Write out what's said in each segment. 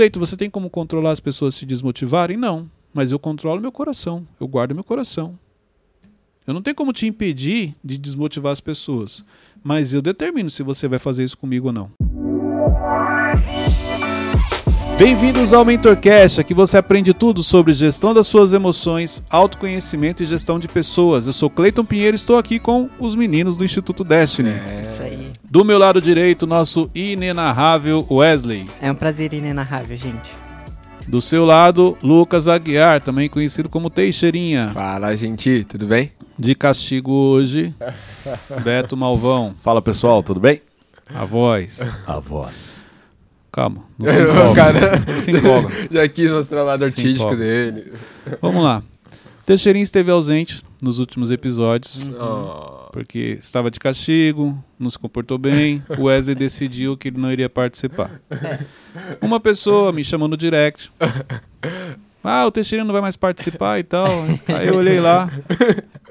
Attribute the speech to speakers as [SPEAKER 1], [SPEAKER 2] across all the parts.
[SPEAKER 1] Cleito, você tem como controlar as pessoas se desmotivarem? Não. Mas eu controlo meu coração. Eu guardo meu coração. Eu não tenho como te impedir de desmotivar as pessoas. Mas eu determino se você vai fazer isso comigo ou não. Bem-vindos ao MentorCast, aqui você aprende tudo sobre gestão das suas emoções, autoconhecimento e gestão de pessoas. Eu sou Cleiton Pinheiro e estou aqui com os meninos do Instituto Destiny.
[SPEAKER 2] É isso aí.
[SPEAKER 1] Do meu lado direito, nosso inenarrável Wesley.
[SPEAKER 2] É um prazer inenarrável, gente.
[SPEAKER 1] Do seu lado, Lucas Aguiar, também conhecido como Teixeirinha.
[SPEAKER 3] Fala, gente, tudo bem?
[SPEAKER 1] De castigo hoje, Beto Malvão.
[SPEAKER 4] Fala pessoal, tudo bem?
[SPEAKER 1] A voz.
[SPEAKER 4] A voz.
[SPEAKER 1] Calma, não se empolga.
[SPEAKER 3] Cara,
[SPEAKER 1] Não se empolga.
[SPEAKER 3] já quis mostrar o lado artístico
[SPEAKER 1] empolga.
[SPEAKER 3] dele.
[SPEAKER 1] Vamos lá. Teixeirinha esteve ausente nos últimos episódios,
[SPEAKER 3] Oh,
[SPEAKER 1] porque estava de castigo, não se comportou bem. O Wesley decidiu que ele não iria participar. Uma pessoa me chamou no direct. Ah, o Teixeirinha não vai mais participar e tal. Aí eu olhei lá,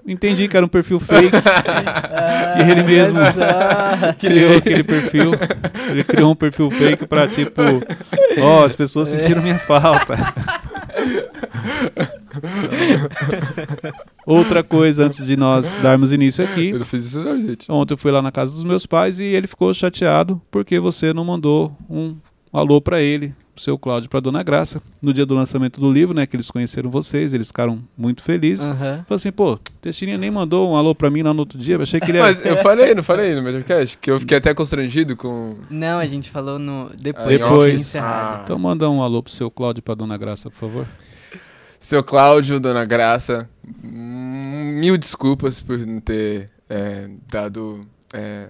[SPEAKER 1] entendi que era um perfil fake, que ele mesmo criou aquele perfil. Ele criou um perfil fake pra tipo, ó, as pessoas sentiram minha falta. Outra coisa antes de nós darmos início aqui.
[SPEAKER 3] eu não fiz isso não, gente.
[SPEAKER 1] Ontem eu fui lá na casa dos meus pais e ele ficou chateado porque você não mandou um alô pra ele, pro seu Cláudio, pra Dona Graça, no dia do lançamento do livro, né, que eles conheceram vocês, eles ficaram muito felizes.
[SPEAKER 2] Aham.
[SPEAKER 1] Falei assim, pô, Teixeirinha nem mandou um alô pra mim lá no outro dia, eu achei que ele ia...
[SPEAKER 3] Mas eu falei, não falei no Mediocast? Que eu fiquei até constrangido com...
[SPEAKER 2] Não, a gente falou no depois.
[SPEAKER 1] Depois.
[SPEAKER 2] de encerrado.
[SPEAKER 1] Então manda um alô pro seu Cláudio e pra Dona Graça, por favor.
[SPEAKER 3] Seu Cláudio, Dona Graça, hum, mil desculpas por não ter é, dado... É...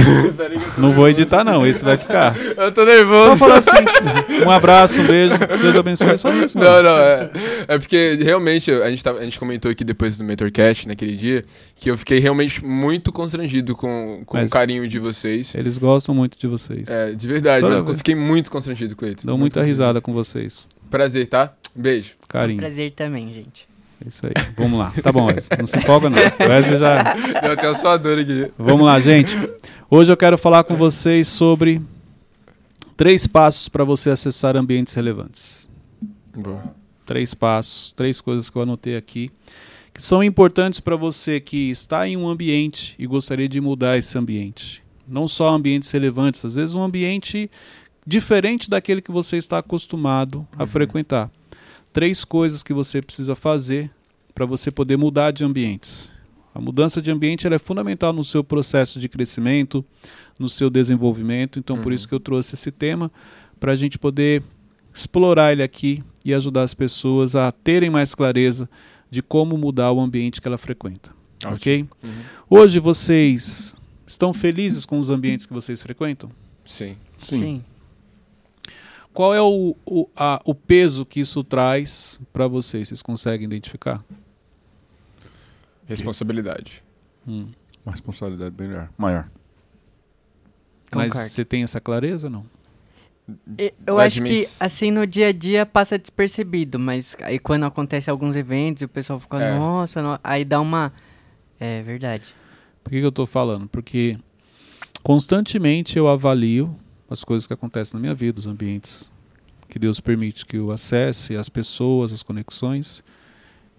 [SPEAKER 3] Tô
[SPEAKER 1] Não vou editar não, esse vai ficar.
[SPEAKER 3] Eu tô
[SPEAKER 1] Só
[SPEAKER 3] nervoso.
[SPEAKER 1] falar assim, um abraço, um beijo, Deus abençoe, só isso, mano.
[SPEAKER 3] Não, não, é, é porque realmente a gente, tava, a gente comentou aqui depois do Mentorcast, naquele dia, que eu fiquei realmente muito constrangido com, com
[SPEAKER 1] Mas-
[SPEAKER 3] o carinho de vocês.
[SPEAKER 1] Eles gostam muito de vocês.
[SPEAKER 3] É, de verdade, eu fiquei muito constrangido, Cleiton. Muito
[SPEAKER 1] muita risada com vocês.
[SPEAKER 3] Prazer, tá? Beijo.
[SPEAKER 1] Carinho.
[SPEAKER 2] Prazer também, gente.
[SPEAKER 1] É Isso aí. Vamos lá. Tá bom, Wesley. Não se empolga, não. Wesley já.
[SPEAKER 3] Deu até uma suadora aqui.
[SPEAKER 1] Vamos lá, gente. Hoje eu quero falar com vocês sobre três passos para você acessar ambientes relevantes.
[SPEAKER 3] Boa.
[SPEAKER 1] Três passos, três coisas que eu anotei aqui, que são importantes para você que está em um ambiente e gostaria de mudar esse ambiente. Não só ambientes relevantes, às vezes um ambiente diferente daquele que você está acostumado a frequentar. Três coisas que você precisa fazer para você poder mudar de ambientes. A mudança de ambiente ela é fundamental no seu processo de crescimento, no seu desenvolvimento. Então, por
[SPEAKER 3] Uhum.
[SPEAKER 1] isso que eu trouxe esse tema, para a gente poder explorar ele aqui e ajudar as pessoas a terem mais clareza de como mudar o ambiente que ela frequenta. Ok?
[SPEAKER 3] Uhum.
[SPEAKER 1] Hoje vocês estão felizes com os ambientes que vocês frequentam?
[SPEAKER 3] Sim.
[SPEAKER 2] Sim.
[SPEAKER 1] Qual é o, o, a- o peso que isso traz para vocês? Vocês conseguem identificar?
[SPEAKER 3] Responsabilidade.
[SPEAKER 1] Hum.
[SPEAKER 4] Uma responsabilidade bem maior. maior.
[SPEAKER 1] Mas
[SPEAKER 2] Concordo.
[SPEAKER 1] você tem essa clareza não?
[SPEAKER 2] Eu
[SPEAKER 3] Vai
[SPEAKER 2] acho que, assim, no dia a dia passa despercebido, mas aí quando acontece alguns eventos e o pessoal fica,
[SPEAKER 3] É.
[SPEAKER 2] nossa, no- aí dá uma. É verdade.
[SPEAKER 1] Por que, que eu estou falando? Porque constantemente eu avalio as coisas que acontecem na minha vida, os ambientes que Deus permite que eu acesse, as pessoas, as conexões,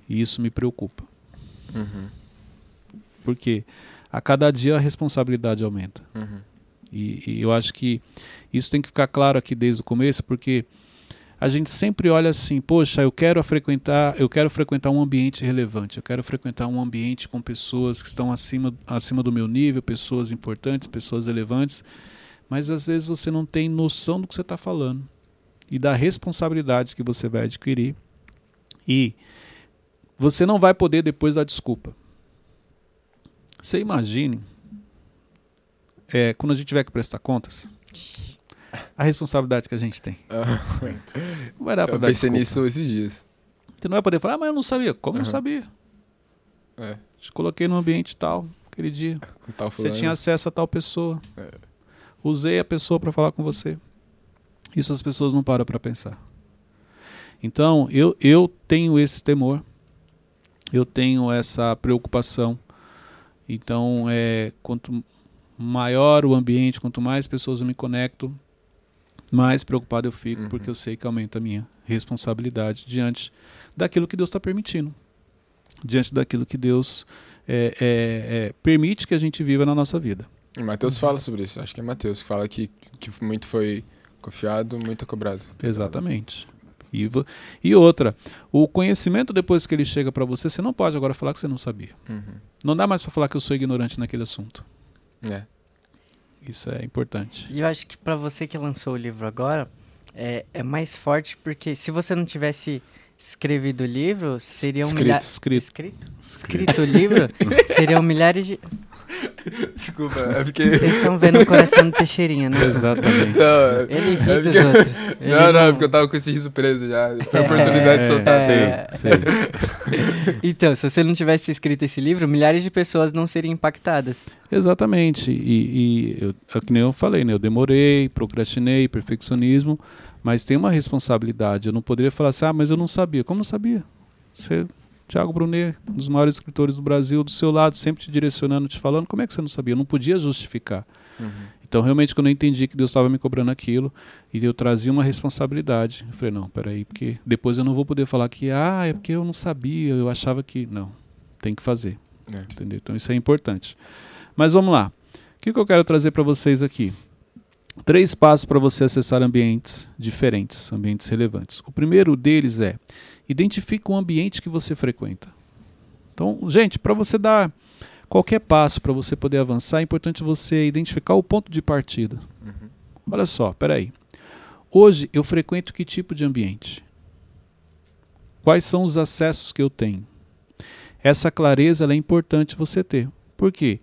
[SPEAKER 1] e isso me preocupa.
[SPEAKER 3] Uhum.
[SPEAKER 1] Porque a cada dia a responsabilidade aumenta.
[SPEAKER 3] Uhum.
[SPEAKER 1] E, e eu acho que isso tem que ficar claro aqui desde o começo, porque a gente sempre olha assim, poxa, eu quero frequentar, eu quero frequentar um ambiente relevante, eu quero frequentar um ambiente com pessoas que estão acima, acima do meu nível, pessoas importantes, pessoas relevantes, mas às vezes você não tem noção do que você está falando e da responsabilidade que você vai adquirir e você não vai poder depois dar desculpa. Você imagine é, quando a gente tiver que prestar contas, a responsabilidade que a gente tem.
[SPEAKER 3] Ah,
[SPEAKER 1] Não vai dar pra
[SPEAKER 3] eu
[SPEAKER 1] dar
[SPEAKER 3] pensei
[SPEAKER 1] desculpa.
[SPEAKER 3] nisso esses dias.
[SPEAKER 1] Você não vai poder falar, ah, mas eu não sabia. Como não
[SPEAKER 3] Aham.
[SPEAKER 1] sabia?
[SPEAKER 3] É,
[SPEAKER 1] Te coloquei no ambiente tal, aquele dia.
[SPEAKER 3] tal
[SPEAKER 1] Você tinha acesso a tal pessoa.
[SPEAKER 3] É.
[SPEAKER 1] Usei a pessoa para falar com você. Isso as pessoas não param para pensar. Então, eu, eu tenho esse temor. Eu tenho essa preocupação. Então, é, quanto maior o ambiente, quanto mais pessoas eu me conecto, mais preocupado eu fico
[SPEAKER 3] Uhum.
[SPEAKER 1] porque eu sei que aumenta a minha responsabilidade diante daquilo que Deus está permitindo, diante daquilo que Deus é, é, é, permite que a gente viva na nossa vida.
[SPEAKER 3] E Mateus fala sobre isso. Acho que é Mateus que fala que, que muito foi confiado, muito é cobrado.
[SPEAKER 1] Exatamente. E, e outra, o conhecimento depois que ele chega para você, você não pode agora falar que você não sabia.
[SPEAKER 3] Uhum.
[SPEAKER 1] Não dá mais para falar que eu sou ignorante naquele assunto.
[SPEAKER 3] É.
[SPEAKER 1] Isso é importante.
[SPEAKER 2] E eu acho que pra você que lançou o livro agora, é, é mais forte porque se você não tivesse escrevido o livro, seriam
[SPEAKER 3] Escrito,
[SPEAKER 2] milhares...
[SPEAKER 1] escrito.
[SPEAKER 2] Escrito? Escrito o livro, seriam milhares de...
[SPEAKER 3] Desculpa, é porque.
[SPEAKER 2] Vocês estão vendo o coração do Teixeirinha, né?
[SPEAKER 1] Exatamente.
[SPEAKER 3] Não,
[SPEAKER 2] Ele ri
[SPEAKER 3] é
[SPEAKER 2] dos
[SPEAKER 3] porque-
[SPEAKER 2] outros. Ele
[SPEAKER 3] Não, não, é porque eu tava com esse riso preso já. Foi a
[SPEAKER 2] É,
[SPEAKER 3] oportunidade de soltar.
[SPEAKER 2] é.
[SPEAKER 1] sei, sei.
[SPEAKER 2] Então, se você não tivesse escrito esse livro, milhares de pessoas não seriam impactadas.
[SPEAKER 1] Exatamente. E, e eu, é que nem eu falei, né? Eu demorei, procrastinei, perfeccionismo, mas tem uma responsabilidade. Eu não poderia falar assim, ah, mas eu não sabia. Como não sabia? Você, Tiago Brunet, um dos maiores escritores do Brasil, do seu lado, sempre te direcionando, te falando, como é que você não sabia? Eu não podia justificar.
[SPEAKER 3] Uhum.
[SPEAKER 1] Então, realmente, quando eu entendi que Deus estava me cobrando aquilo e eu trazia uma responsabilidade, eu falei, não, peraí, porque depois eu não vou poder falar que, ah, é porque eu não sabia, eu achava que. Não, tem que fazer.
[SPEAKER 3] É.
[SPEAKER 1] Entendeu? Então, isso é importante. Mas vamos lá. O que, que eu quero trazer para vocês aqui? Três passos para você acessar ambientes diferentes, ambientes relevantes. O primeiro deles é identifique o ambiente que você frequenta. Então, gente, para você dar qualquer passo, para você poder avançar, é importante você identificar o ponto de partida.
[SPEAKER 3] Uhum.
[SPEAKER 1] Olha só, peraí. Hoje eu frequento que tipo de ambiente? Quais são os acessos que eu tenho? Essa clareza é importante você ter. Por quê?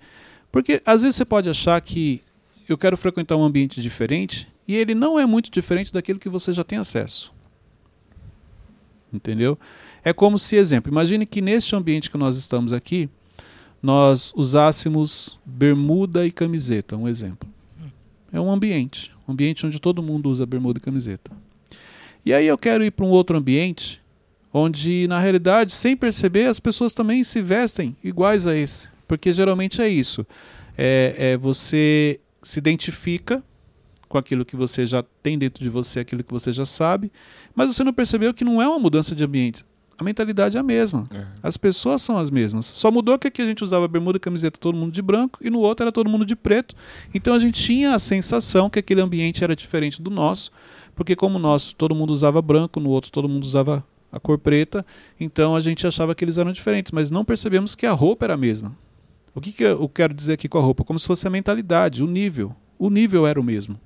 [SPEAKER 1] Porque às vezes você pode achar que eu quero frequentar um ambiente diferente e ele não é muito diferente daquilo que você já tem acesso. Entendeu? É como se, exemplo, imagine que neste ambiente que nós estamos aqui, nós usássemos bermuda e camiseta, um exemplo. É um ambiente, um ambiente onde todo mundo usa bermuda e camiseta. E aí eu quero ir para um outro ambiente onde, na realidade, sem perceber, as pessoas também se vestem iguais a esse. Porque geralmente é isso. É, é você se identifica com aquilo que você já tem dentro de você, aquilo que você já sabe, mas você não percebeu que não é uma mudança de ambiente. A mentalidade é a mesma.
[SPEAKER 3] É.
[SPEAKER 1] As pessoas são as mesmas. Só mudou que aqui a gente usava bermuda e camiseta todo mundo de branco e no outro era todo mundo de preto. Então a gente tinha a sensação que aquele ambiente era diferente do nosso, porque como o nosso todo mundo usava branco, no outro todo mundo usava a cor preta, então a gente achava que eles eram diferentes, mas não percebemos que a roupa era a mesma. O que, que eu quero dizer aqui com a roupa? Como se fosse a mentalidade, o nível. O nível era o mesmo.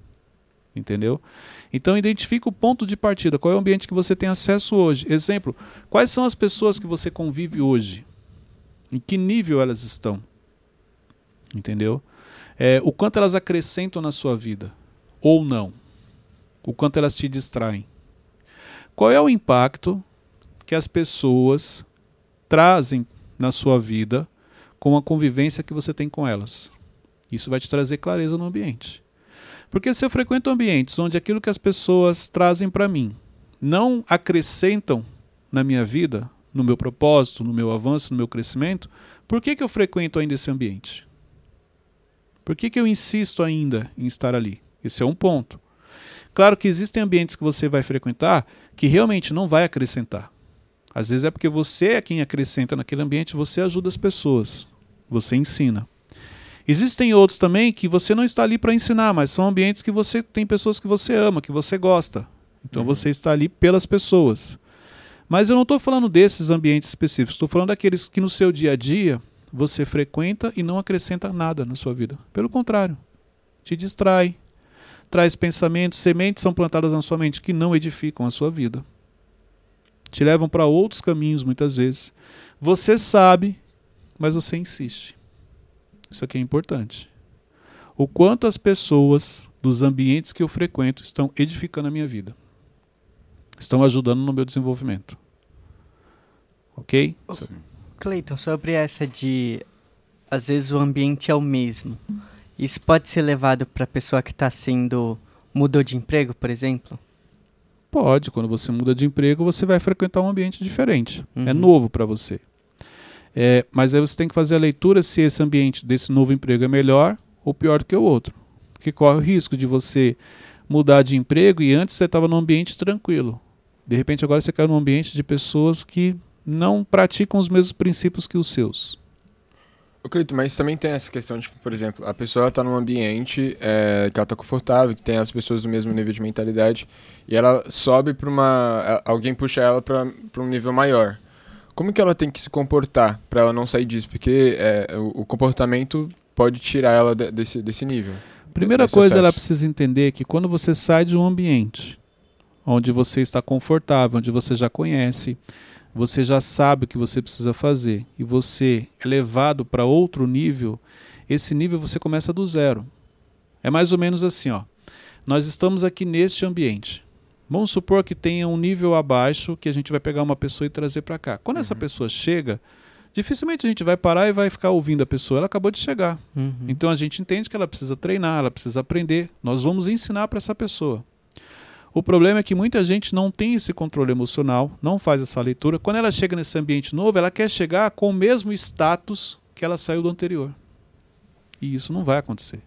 [SPEAKER 1] Entendeu? Então identifica o ponto de partida, qual é o ambiente que você tem acesso hoje. Exemplo, quais são as pessoas que você convive hoje? Em que nível elas estão? Entendeu? É, o quanto elas acrescentam na sua vida ou não? O quanto elas te distraem? Qual é o impacto que as pessoas trazem na sua vida com a convivência que você tem com elas? Isso vai te trazer clareza no ambiente. Porque se eu frequento ambientes onde aquilo que as pessoas trazem para mim não acrescentam na minha vida, no meu propósito, no meu avanço, no meu crescimento, por que, que eu frequento ainda esse ambiente? Por que, que eu insisto ainda em estar ali? Esse é um ponto. Claro que existem ambientes que você vai frequentar que realmente não vai acrescentar. Às vezes é porque você é quem acrescenta naquele ambiente, você ajuda as pessoas, você ensina. Existem outros também que você não está ali para ensinar, mas são ambientes que você tem pessoas que você ama, que você gosta. Então
[SPEAKER 3] Uhum.
[SPEAKER 1] você está ali pelas pessoas. Mas eu não estou falando desses ambientes específicos, estou falando daqueles que no seu dia a dia você frequenta e não acrescenta nada na sua vida. Pelo contrário, te distrai, traz pensamentos, sementes são plantadas na sua mente que não edificam a sua vida. Te levam para outros caminhos muitas vezes. Você sabe, mas você insiste. Isso aqui é importante. O quanto as pessoas dos ambientes que eu frequento estão edificando a minha vida. Estão ajudando no meu desenvolvimento. Ok?
[SPEAKER 2] Cleiton, sobre essa de às vezes o ambiente é o mesmo. Isso pode ser levado para a pessoa que está sendo mudou de emprego, por exemplo?
[SPEAKER 1] Pode, quando você muda de emprego, você vai frequentar um ambiente diferente. É
[SPEAKER 2] Uhum.
[SPEAKER 1] novo para você. É, mas aí você tem que fazer a leitura se esse ambiente desse novo emprego é melhor ou pior do que o outro. Porque corre o risco de você mudar de emprego e antes você estava num ambiente tranquilo. De repente agora você caiu num ambiente de pessoas que não praticam os mesmos princípios que os seus.
[SPEAKER 3] Ô, Cleito, mas também tem essa questão, tipo, por exemplo, a pessoa está num ambiente é, que ela tá confortável, que tem as pessoas do mesmo nível de mentalidade, e ela sobe para uma. Alguém puxa ela para um nível maior. Como que ela tem que se comportar para ela não sair disso? Porque é, o, o comportamento pode tirar ela de- desse, desse nível.
[SPEAKER 1] Primeira
[SPEAKER 3] desse
[SPEAKER 1] coisa, ela
[SPEAKER 3] acesso.
[SPEAKER 1] precisa entender que quando você sai de um ambiente onde você está confortável, onde você já conhece, você já sabe o que você precisa fazer e você é levado para outro nível, esse nível você começa do zero. É mais ou menos assim, ó. Nós estamos aqui neste ambiente. Vamos supor que tenha um nível abaixo que a gente vai pegar uma pessoa e trazer para cá. Quando essa pessoa chega, dificilmente a gente vai parar e vai ficar ouvindo a pessoa. Ela acabou de chegar.
[SPEAKER 2] Uhum.
[SPEAKER 1] Então a gente entende que ela precisa treinar, ela precisa aprender. Nós vamos ensinar para essa pessoa. O problema é que muita gente não tem esse controle emocional, não faz essa leitura. Quando ela chega nesse ambiente novo, ela quer chegar com o mesmo status que ela saiu do anterior. E isso não vai acontecer.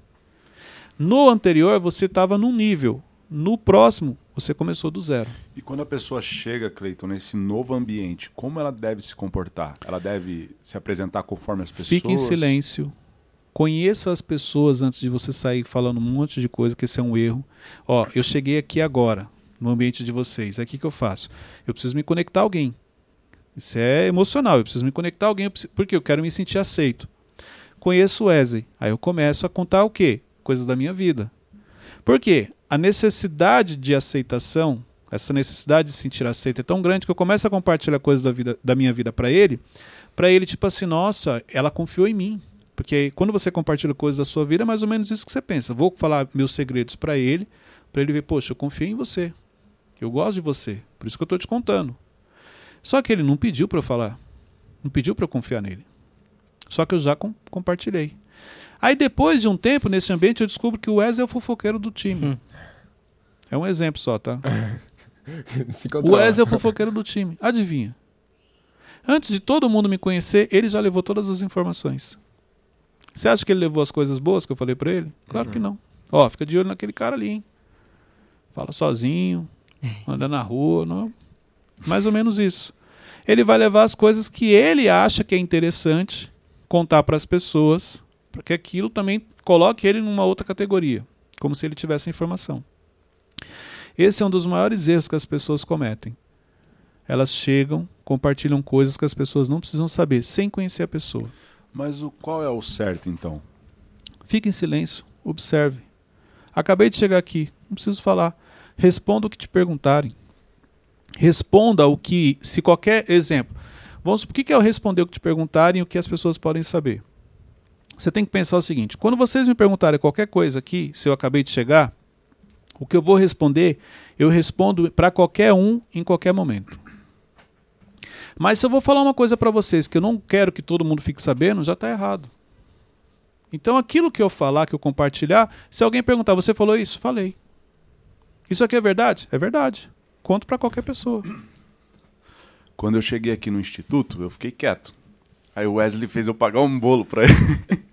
[SPEAKER 1] No anterior, você estava num nível. No próximo, você começou do zero.
[SPEAKER 4] E quando a pessoa chega, Cleiton, nesse novo ambiente, como ela deve se comportar? Ela deve se apresentar conforme as pessoas?
[SPEAKER 1] Fique em silêncio. Conheça as pessoas antes de você sair falando um monte de coisa, que esse é um erro. Ó, eu cheguei aqui agora, no ambiente de vocês. É aqui que eu faço. Eu preciso me conectar a alguém. Isso é emocional. Eu preciso me conectar a alguém, porque eu quero me sentir aceito. Conheço o Wesley. Aí eu começo a contar o quê? Coisas da minha vida. Por quê? A necessidade de aceitação, essa necessidade de se sentir aceito é tão grande que eu começo a compartilhar coisas da, vida, da minha vida para ele, para ele, tipo assim, nossa, ela confiou em mim. Porque quando você compartilha coisas da sua vida, é mais ou menos isso que você pensa. Vou falar meus segredos para ele, para ele ver, poxa, eu confio em você. Eu gosto de você. Por isso que eu estou te contando. Só que ele não pediu para eu falar. Não pediu para eu confiar nele. Só que eu já com- compartilhei. Aí depois de um tempo nesse ambiente eu descubro que o Wesley é o fofoqueiro do time.
[SPEAKER 2] Hum.
[SPEAKER 1] É um exemplo só, tá? O. Wesley é o fofoqueiro do time. Adivinha? Antes de todo mundo me conhecer, ele já levou todas as informações. Você acha que ele levou as coisas boas que eu falei pra ele? Claro que não. Ó, fica de olho naquele cara ali, hein? Fala sozinho, anda na rua, não. Mais ou menos isso. Ele vai levar as coisas que ele acha que é interessante contar para as pessoas, para que aquilo também coloque ele numa outra categoria, como se ele tivesse informação. Esse é um dos maiores erros que as pessoas cometem. Elas chegam, compartilham coisas que as pessoas não precisam saber, sem conhecer a pessoa.
[SPEAKER 4] Mas o, qual é o certo, então?
[SPEAKER 1] Fique em silêncio, observe. Acabei de chegar aqui, não preciso falar. Responda o que te perguntarem. Responda o que, se qualquer exemplo. Vamos o que que é o responder o que te perguntarem e o que as pessoas podem saber? Você tem que pensar o seguinte: quando vocês me perguntarem qualquer coisa aqui, se eu acabei de chegar, o que eu vou responder, eu respondo para qualquer um em qualquer momento. Mas se eu vou falar uma coisa para vocês que eu não quero que todo mundo fique sabendo, já está errado. Então aquilo que eu falar, que eu compartilhar, se alguém perguntar, você falou isso? Falei. Isso aqui é verdade? É verdade. Conto para qualquer pessoa.
[SPEAKER 4] Quando eu cheguei aqui no instituto, eu fiquei quieto. Aí o Wesley fez eu pagar um bolo pra ele.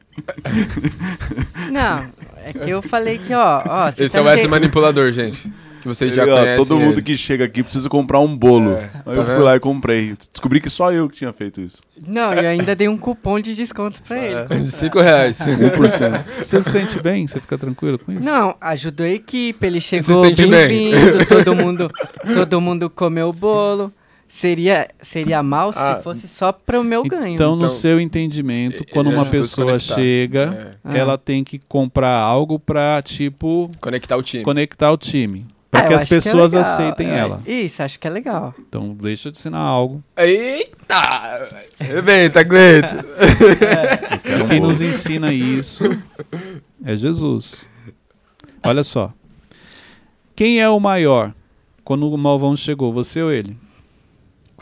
[SPEAKER 2] Não, é que eu falei que, ó, ó,
[SPEAKER 3] Esse
[SPEAKER 2] tá
[SPEAKER 3] é o Wesley manipulador, gente. Que vocês já
[SPEAKER 4] Ele, ó,
[SPEAKER 3] conhecem.
[SPEAKER 4] todo mundo
[SPEAKER 3] ele.
[SPEAKER 4] que chega aqui precisa comprar um bolo.
[SPEAKER 3] É,
[SPEAKER 4] Aí
[SPEAKER 3] tá
[SPEAKER 4] eu fui
[SPEAKER 3] vendo?
[SPEAKER 4] lá e comprei. Descobri que só eu que tinha feito isso.
[SPEAKER 2] Não, eu ainda dei um cupom de desconto pra ele.
[SPEAKER 3] De 5 reais.
[SPEAKER 1] Você se sente bem? Você fica tranquilo com isso?
[SPEAKER 2] Não, ajudou a equipe, ele chegou
[SPEAKER 3] sente bem?
[SPEAKER 2] bem-vindo, todo mundo, todo mundo comeu o bolo. Seria, seria mal
[SPEAKER 3] Ah.
[SPEAKER 2] se fosse só para o meu ganho.
[SPEAKER 1] Então, no
[SPEAKER 3] Então,
[SPEAKER 1] seu entendimento, quando uma
[SPEAKER 3] ajudou a
[SPEAKER 1] pessoa chega,
[SPEAKER 3] É.
[SPEAKER 1] ela tem que comprar algo pra, tipo,
[SPEAKER 3] Conectar o time.
[SPEAKER 1] conectar o time.
[SPEAKER 2] Ah,
[SPEAKER 1] Para que
[SPEAKER 2] eu
[SPEAKER 1] as
[SPEAKER 2] é
[SPEAKER 1] pessoas
[SPEAKER 2] legal.
[SPEAKER 1] aceitem
[SPEAKER 2] É,
[SPEAKER 1] ela.
[SPEAKER 2] Isso, acho que é legal.
[SPEAKER 1] Então, deixa eu te ensinar algo.
[SPEAKER 3] Eita! Rebenta, Cleito.
[SPEAKER 1] E quem nos ensina isso é Jesus. Olha só. Quem é o maior quando o malvão chegou? Você ou ele?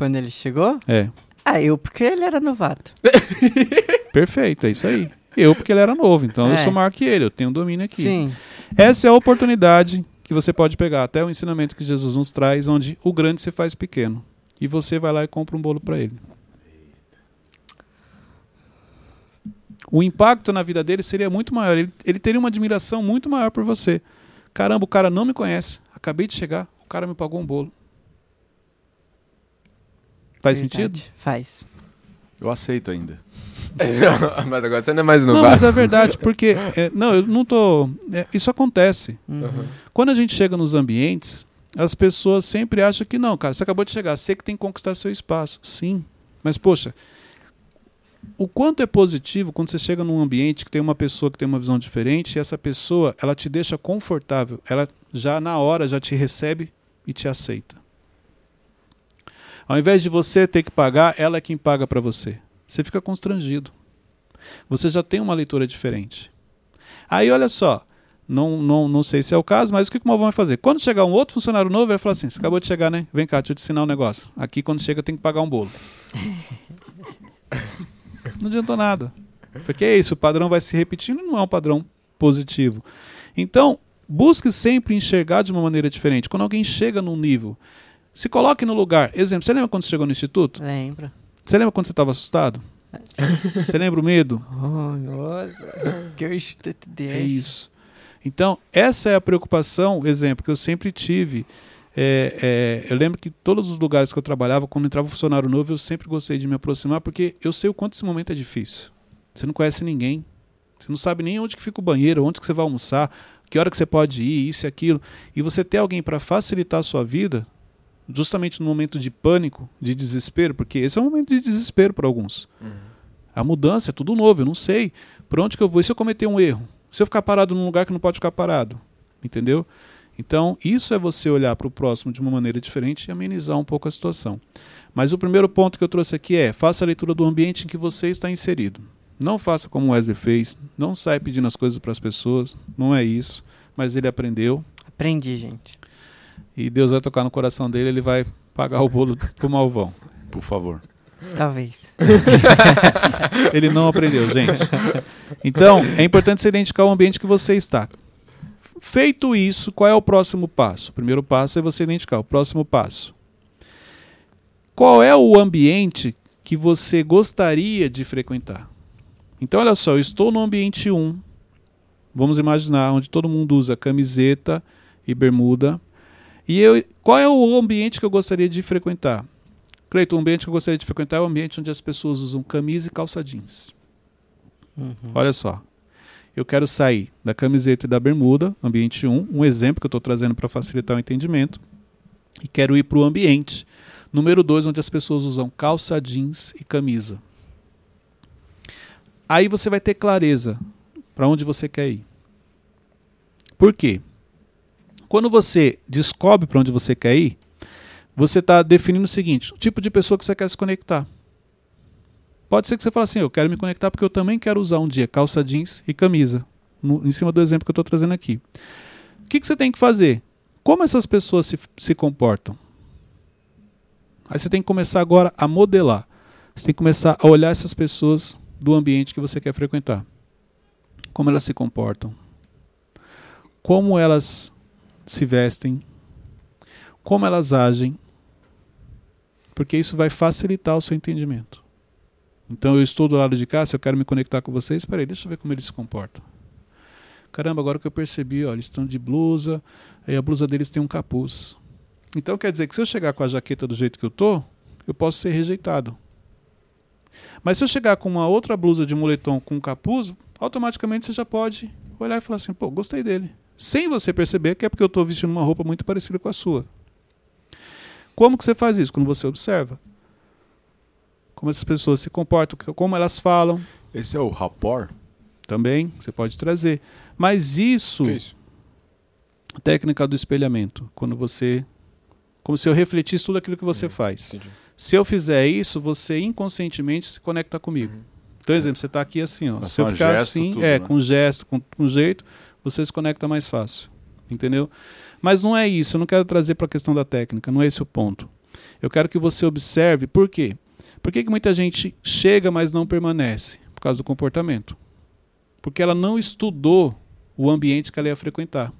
[SPEAKER 2] Quando ele chegou?
[SPEAKER 1] É.
[SPEAKER 2] Ah, eu, porque ele era novato.
[SPEAKER 1] Perfeito, é isso aí. Eu, porque ele era novo, então eu
[SPEAKER 2] É.
[SPEAKER 1] sou maior que ele, eu tenho domínio aqui.
[SPEAKER 2] Sim.
[SPEAKER 1] Essa é a oportunidade que você pode pegar, até o ensinamento que Jesus nos traz, onde o grande se faz pequeno. E você vai lá e compra um bolo para ele. O impacto na vida dele seria muito maior. Ele, ele teria uma admiração muito maior por você. Caramba, o cara não me conhece. Acabei de chegar, o cara me pagou um bolo. Faz
[SPEAKER 2] Verdade.
[SPEAKER 1] sentido?
[SPEAKER 2] Faz.
[SPEAKER 4] Eu aceito ainda.
[SPEAKER 3] mas agora você não é mais
[SPEAKER 1] Não,
[SPEAKER 3] no
[SPEAKER 1] mas é verdade, porque. é, não, eu não tô. é, isso acontece.
[SPEAKER 2] Uhum.
[SPEAKER 1] Quando a gente chega nos ambientes, as pessoas sempre acham que não, cara, você acabou de chegar, você que tem que conquistar seu espaço. Sim. Mas, poxa, o quanto é positivo quando você chega num ambiente que tem uma pessoa que tem uma visão diferente e essa pessoa, ela te deixa confortável, ela já na hora já te recebe e te aceita. Ao invés de você ter que pagar, ela é quem paga para você. Você fica constrangido. Você já tem uma leitura diferente. Aí olha só, não, não, não sei se é o caso, mas o que o Malvão vai fazer? Quando chegar um outro funcionário novo, ele vai falar assim: você acabou de chegar, né? Vem cá, deixa eu te ensinar um negócio. Aqui, quando chega, tem que pagar um bolo. não adiantou nada. Porque é isso, o padrão vai se repetindo e não é um padrão positivo. Então, busque sempre enxergar de uma maneira diferente. Quando alguém chega num nível, se coloque no lugar. Exemplo, você lembra quando você chegou no instituto?
[SPEAKER 2] Lembra?
[SPEAKER 1] Você lembra quando você estava assustado? Você lembra o medo?
[SPEAKER 2] Oh, nossa. Que eu
[SPEAKER 1] É isso. Então, essa é a preocupação, exemplo, que eu sempre tive. É, é, eu lembro que todos os lugares que eu trabalhava, quando entrava um funcionário novo, eu sempre gostei de me aproximar, porque eu sei o quanto esse momento é difícil. Você não conhece ninguém. Você não sabe nem onde que fica o banheiro, onde que você vai almoçar, que hora que você pode ir, isso e aquilo. E você ter alguém para facilitar a sua vida, justamente no momento de pânico, de desespero, porque esse é um momento de desespero para alguns. A mudança é tudo novo, eu não sei por onde que eu vou. E se eu cometer um erro? Se eu ficar parado num lugar que não pode ficar parado? Entendeu? Então, isso é você olhar para o próximo de uma maneira diferente e amenizar um pouco a situação. Mas o primeiro ponto que eu trouxe aqui é: faça a leitura do ambiente em que você está inserido. Não faça como o Wesley fez, não saia pedindo as coisas para as pessoas, não é isso. Mas ele aprendeu
[SPEAKER 2] Aprendi, gente.
[SPEAKER 1] E Deus vai tocar no coração dele, ele vai pagar o bolo pro malvão.
[SPEAKER 4] Por favor.
[SPEAKER 2] Talvez.
[SPEAKER 1] Ele não aprendeu, gente. Então, é importante você identificar o ambiente que você está. Feito isso, qual é o próximo passo? O primeiro passo é você identificar. O próximo passo. Qual é o ambiente que você gostaria de frequentar? Então, olha só, eu estou no ambiente 1. Vamos imaginar onde todo mundo usa camiseta e bermuda. E eu, qual é o ambiente que eu gostaria de frequentar? Cleiton, o ambiente que eu gostaria de frequentar é o ambiente onde as pessoas usam camisa e calça jeans.
[SPEAKER 2] Uhum.
[SPEAKER 1] Olha só. Eu quero sair da camiseta e da bermuda, ambiente 1, um exemplo que eu estou trazendo para facilitar o entendimento, e quero ir para o ambiente número 2, onde as pessoas usam calça jeans e camisa. Aí você vai ter clareza para onde você quer ir. Por quê? Quando você descobre para onde você quer ir, você está definindo o seguinte: o tipo de pessoa que você quer se conectar. Pode ser que você fale assim: eu quero me conectar porque eu também quero usar um dia calça jeans e camisa, no- em cima do exemplo que eu estou trazendo aqui. O que, que você tem que fazer? Como essas pessoas se, se comportam? Aí você tem que começar agora a modelar. Você tem que começar a olhar essas pessoas do ambiente que você quer frequentar. Como elas se comportam. Como elas se vestem. Como elas agem. Porque isso vai facilitar o seu entendimento. Então eu estou do lado de cá, se eu quero me conectar com vocês, espera aí, deixa eu ver como eles se comportam. Caramba, agora que eu percebi, ó, eles estão de blusa, aí a blusa deles tem um capuz. Então quer dizer que se eu chegar com a jaqueta do jeito que eu tô, eu posso ser rejeitado. Mas se eu chegar com uma outra blusa de moletom com capuz, automaticamente você já pode olhar e falar assim, pô, gostei dele. Sem você perceber que é porque eu estou vestindo uma roupa muito parecida com a sua. Como que você faz isso? Quando você observa. Como essas pessoas se comportam, como elas falam,
[SPEAKER 4] Esse é o rapport?
[SPEAKER 1] também você pode trazer. Mas isso,
[SPEAKER 3] Que isso?
[SPEAKER 1] técnica do espelhamento, quando você como se eu refletisse tudo aquilo que você faz.
[SPEAKER 3] Entendi.
[SPEAKER 1] Se eu fizer isso, você inconscientemente se conecta comigo. Então, exemplo, você está aqui assim, ó.
[SPEAKER 4] Mas
[SPEAKER 1] Se eu ficar
[SPEAKER 4] gesto,
[SPEAKER 1] assim,
[SPEAKER 4] tudo,
[SPEAKER 1] é,
[SPEAKER 4] né?
[SPEAKER 1] com gesto, com, com jeito, você se conecta mais fácil. Entendeu? Mas não é isso, eu não quero trazer para a questão da técnica, não é esse o ponto. Eu quero que você observe por quê? Por que, que muita gente chega, mas não permanece? Por causa do comportamento. Porque ela não estudou o ambiente que ela ia frequentar.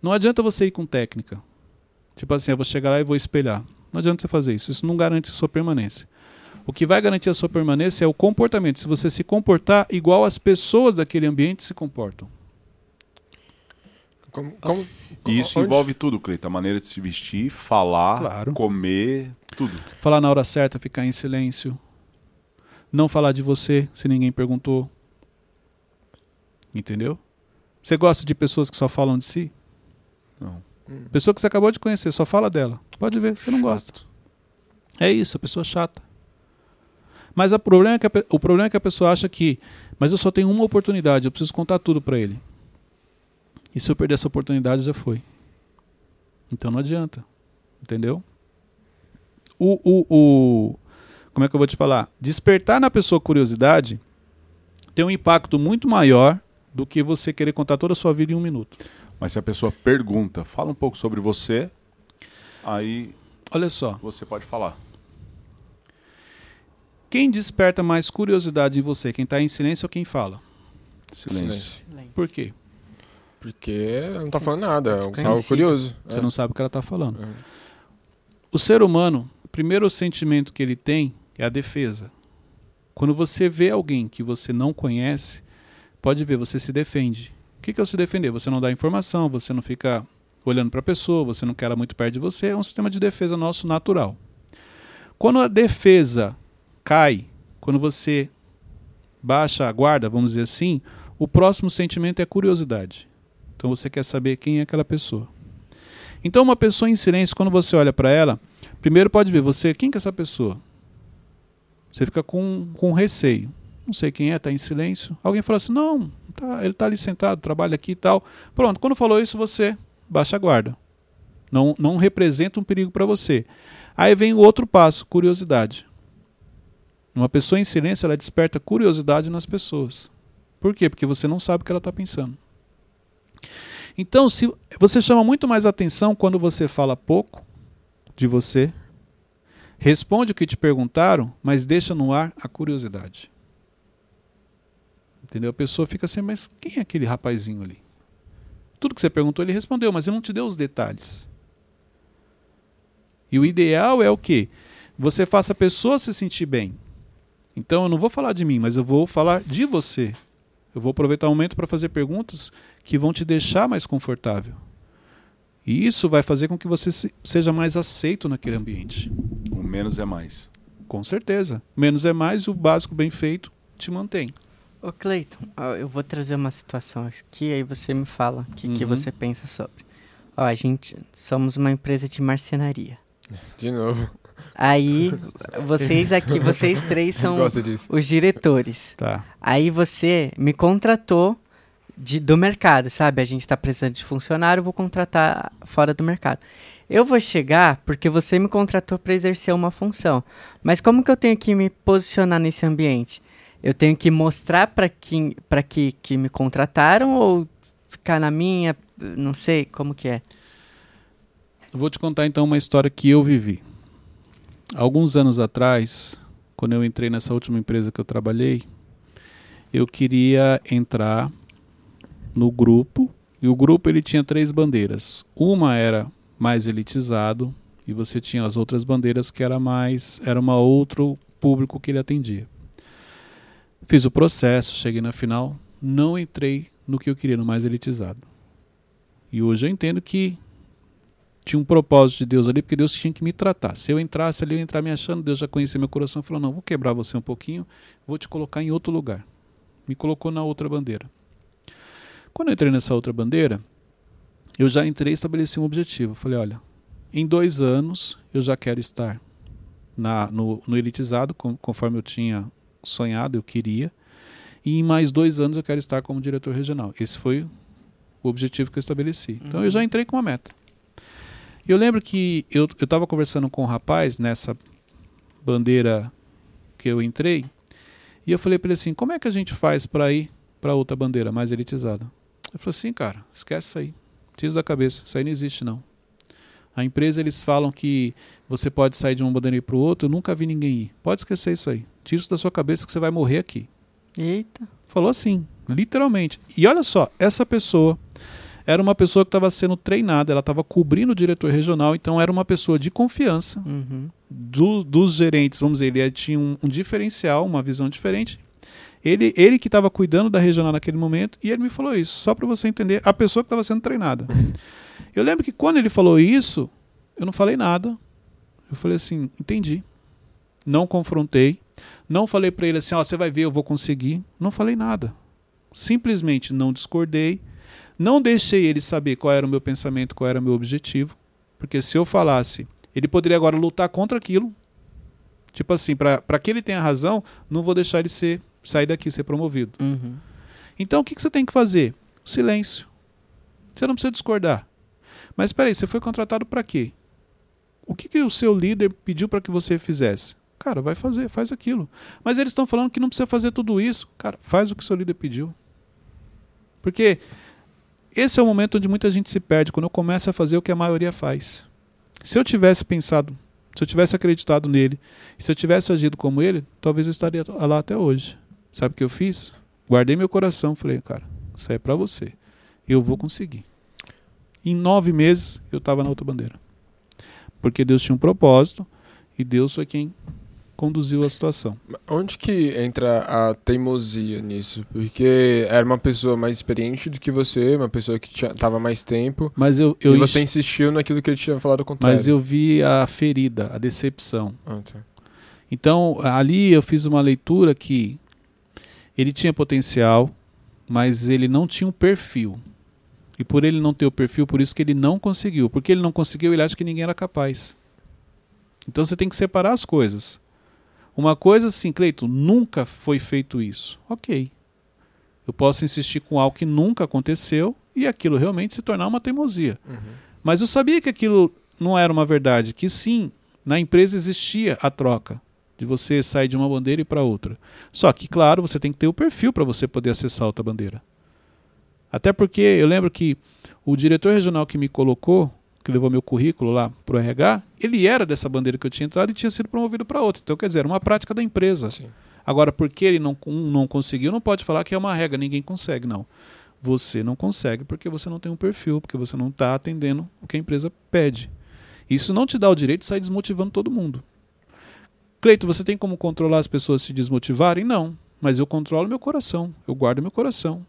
[SPEAKER 1] Não adianta você ir com técnica. Tipo assim, eu vou chegar lá e vou espelhar. Não adianta você fazer isso. Isso não garante sua permanência. O que vai garantir a sua permanência é o comportamento. Se você se comportar igual as pessoas daquele ambiente se comportam.
[SPEAKER 3] Como, como,
[SPEAKER 4] E isso
[SPEAKER 3] onde?
[SPEAKER 4] envolve tudo, Cleiton. A maneira de se vestir, falar,
[SPEAKER 1] Claro.
[SPEAKER 4] comer, tudo.
[SPEAKER 1] Falar na hora certa, ficar em silêncio. Não falar de você se ninguém perguntou. Entendeu? Você gosta de pessoas que só falam de si?
[SPEAKER 4] Não.
[SPEAKER 1] Pessoa que você acabou de conhecer, só fala dela. Pode ver, você não gosta. É isso, a pessoa chata. Mas problema é que a o problema é que a pessoa acha que, mas eu só tenho uma oportunidade, eu preciso contar tudo pra ele. E se eu perder essa oportunidade, já foi. Então não adianta. Entendeu? O, o, o, como é que eu vou te falar? Despertar na pessoa curiosidade tem um impacto muito maior do que você querer contar toda a sua vida em um minuto.
[SPEAKER 4] Mas se a pessoa pergunta, fala um pouco sobre você, aí
[SPEAKER 1] Olha só.
[SPEAKER 4] você pode falar.
[SPEAKER 1] Quem desperta mais curiosidade em você? Quem está em silêncio ou quem fala?
[SPEAKER 4] Silêncio.
[SPEAKER 1] Por quê?
[SPEAKER 3] Porque não tá falando nada, é algo curioso.
[SPEAKER 1] Você
[SPEAKER 3] É.
[SPEAKER 1] não sabe o que ela está falando.
[SPEAKER 3] Uhum.
[SPEAKER 1] O ser humano, o primeiro sentimento que ele tem é a defesa. Quando você vê alguém que você não conhece, pode ver, você se defende. O que que é o se defender? Você não dá informação, você não fica olhando para a pessoa, você não quer ela muito perto de você. É um sistema de defesa nosso natural. Quando a defesa cai, quando você baixa a guarda, vamos dizer assim, o próximo sentimento é curiosidade. Então você quer saber quem é aquela pessoa. Então uma pessoa em silêncio, quando você olha para ela, primeiro pode ver você, quem que é essa pessoa? Você fica com, com receio. Não sei quem é, está em silêncio. Alguém fala assim, não, tá, ele está ali sentado, trabalha aqui e tal. Pronto, quando falou isso, você baixa a guarda. Não, não representa um perigo para você. Aí vem o outro passo, curiosidade. Uma pessoa em silêncio, ela desperta curiosidade nas pessoas. Por quê? Porque você não sabe o que ela está pensando. Então, se você chama muito mais atenção quando você fala pouco de você, responde o que te perguntaram, mas deixa no ar a curiosidade. Entendeu? A pessoa fica assim, mas quem é aquele rapazinho ali? Tudo que você perguntou, ele respondeu, mas ele não te deu os detalhes. E o ideal é o quê? Você faça a pessoa se sentir bem. Então eu não vou falar de mim, mas eu vou falar de você. Eu vou aproveitar o momento para fazer perguntas que vão te deixar mais confortável. E isso vai fazer com que você se- seja mais aceito naquele ambiente.
[SPEAKER 4] O menos é mais.
[SPEAKER 1] Com certeza. Menos é mais, o básico bem feito te mantém.
[SPEAKER 2] Ô Cleiton, eu vou trazer uma situação aqui, aí você me fala o que, que
[SPEAKER 1] Uhum.
[SPEAKER 2] você pensa sobre. Ó, a gente somos uma empresa de marcenaria.
[SPEAKER 3] De novo.
[SPEAKER 2] Aí, vocês aqui, vocês três são os diretores.
[SPEAKER 1] Tá.
[SPEAKER 2] Aí você me contratou de, do mercado, sabe? A gente tá precisando de funcionário, vou contratar fora do mercado. Eu vou chegar porque você me contratou para exercer uma função. Mas como que eu tenho que me posicionar nesse ambiente? Eu tenho que mostrar para quem, para que, que me contrataram ou ficar na minha, não sei como que é.
[SPEAKER 1] Eu vou te contar então uma história que eu vivi. Alguns anos atrás, quando eu entrei nessa última empresa que eu trabalhei, eu queria entrar no grupo e o grupo ele tinha três bandeiras. Uma era mais elitizado e você tinha as outras bandeiras que era mais era uma outro público que ele atendia. Fiz o processo, cheguei na final, não entrei no que eu queria, no mais elitizado. E hoje eu entendo que tinha um propósito de Deus ali, porque Deus tinha que me tratar. Se eu entrasse ali, eu entrar me achando, Deus já conhecia meu coração e falou: Não, vou quebrar você um pouquinho, vou te colocar em outro lugar. Me colocou na outra bandeira. Quando eu entrei nessa outra bandeira, eu já entrei e estabeleci um objetivo. Falei: Olha, em dois anos eu já quero estar na, no, no elitizado, com- conforme eu tinha sonhado, eu queria. E em mais dois anos eu quero estar como diretor regional. Esse foi o objetivo que eu estabeleci. Então eu já entrei com uma meta. E eu lembro que eu estava conversando com um rapaz nessa bandeira que eu entrei, e eu falei para ele assim: como é que a gente faz para ir para outra bandeira mais elitizada? Ele falou assim, cara, esquece isso aí. Tira isso da cabeça, isso aí não existe não. A empresa eles falam que você pode sair de uma bandeira ir para o outro, eu nunca vi ninguém ir. Pode esquecer isso aí. Tira isso da sua cabeça que você vai morrer aqui.
[SPEAKER 2] Eita.
[SPEAKER 1] Falou assim, literalmente. E olha só, essa pessoa era uma pessoa que estava sendo treinada, ela estava cobrindo o diretor regional, então era uma pessoa de confiança
[SPEAKER 2] Uhum.
[SPEAKER 1] do- dos gerentes, vamos dizer, ele tinha um, um diferencial, uma visão diferente. Ele, ele que estava cuidando da regional naquele momento e ele me falou isso, só para você entender a pessoa que estava sendo treinada. Eu lembro que quando ele falou isso, eu não falei nada. Eu falei assim, entendi. Não confrontei. Não falei para ele assim, ó, você vai ver, eu vou conseguir. Não falei nada. Simplesmente não discordei. Não deixei ele saber qual era o meu pensamento, qual era o meu objetivo. Porque se eu falasse, ele poderia agora lutar contra aquilo. Tipo assim, para que ele tenha razão, não vou deixar ele ser, sair daqui, ser promovido.
[SPEAKER 2] Uhum.
[SPEAKER 1] Então o que, que você tem que fazer? Silêncio. Você não precisa discordar. Mas espera aí, você foi contratado para quê? O que, que o seu líder pediu para que você fizesse? Cara, vai fazer, faz aquilo. Mas eles estão falando que não precisa fazer tudo isso. Cara, faz o que o seu líder pediu. Porque esse é o momento onde muita gente se perde, quando eu começo a fazer o que a maioria faz. Se eu tivesse pensado, se eu tivesse acreditado nele, se eu tivesse agido como ele, talvez eu estaria lá até hoje. Sabe o que eu fiz? Guardei meu coração, falei, cara, isso é para você. Eu vou conseguir. Em nove meses eu estava na outra bandeira. Porque Deus tinha um propósito e Deus foi quem conduziu a situação.
[SPEAKER 3] Onde que entra a teimosia nisso? Porque era uma pessoa mais experiente do que você, uma pessoa que tinha, tava mais tempo.
[SPEAKER 1] Mas eu, eu
[SPEAKER 3] e você insistiu naquilo que ele tinha falado contrário.
[SPEAKER 1] Mas eu vi a ferida, a decepção.
[SPEAKER 3] Ah, tá.
[SPEAKER 1] Então, ali eu fiz uma leitura que ele tinha potencial, mas ele não tinha um perfil. E por ele não ter o perfil, por isso que ele não conseguiu. Porque ele não conseguiu, ele acha que ninguém era capaz. Então você tem que separar as coisas. Uma coisa assim, Cleiton, nunca foi feito isso. Ok. Eu posso insistir com algo que nunca aconteceu e aquilo realmente se tornar uma teimosia.
[SPEAKER 3] Uhum.
[SPEAKER 1] Mas eu sabia que aquilo não era uma verdade, que sim, na empresa existia a troca de você sair de uma bandeira e para outra. Só que, claro, você tem que ter o perfil para você poder acessar outra bandeira. Até porque eu lembro que o diretor regional que me colocou, que levou meu currículo lá para o RH, ele era dessa bandeira que eu tinha entrado e tinha sido promovido para outra. Então, quer dizer, era uma prática da empresa.
[SPEAKER 3] Sim.
[SPEAKER 1] Agora, porque ele não, um não conseguiu, não pode falar que é uma regra, ninguém consegue, não. Você não consegue porque você não tem um perfil, porque você não está atendendo o que a empresa pede. Isso não te dá o direito de sair desmotivando todo mundo. Cleito, você tem como controlar as pessoas se desmotivarem? Não. Mas eu controlo meu coração, eu guardo meu coração.